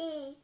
He